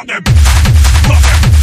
Fuck them. Fuck them.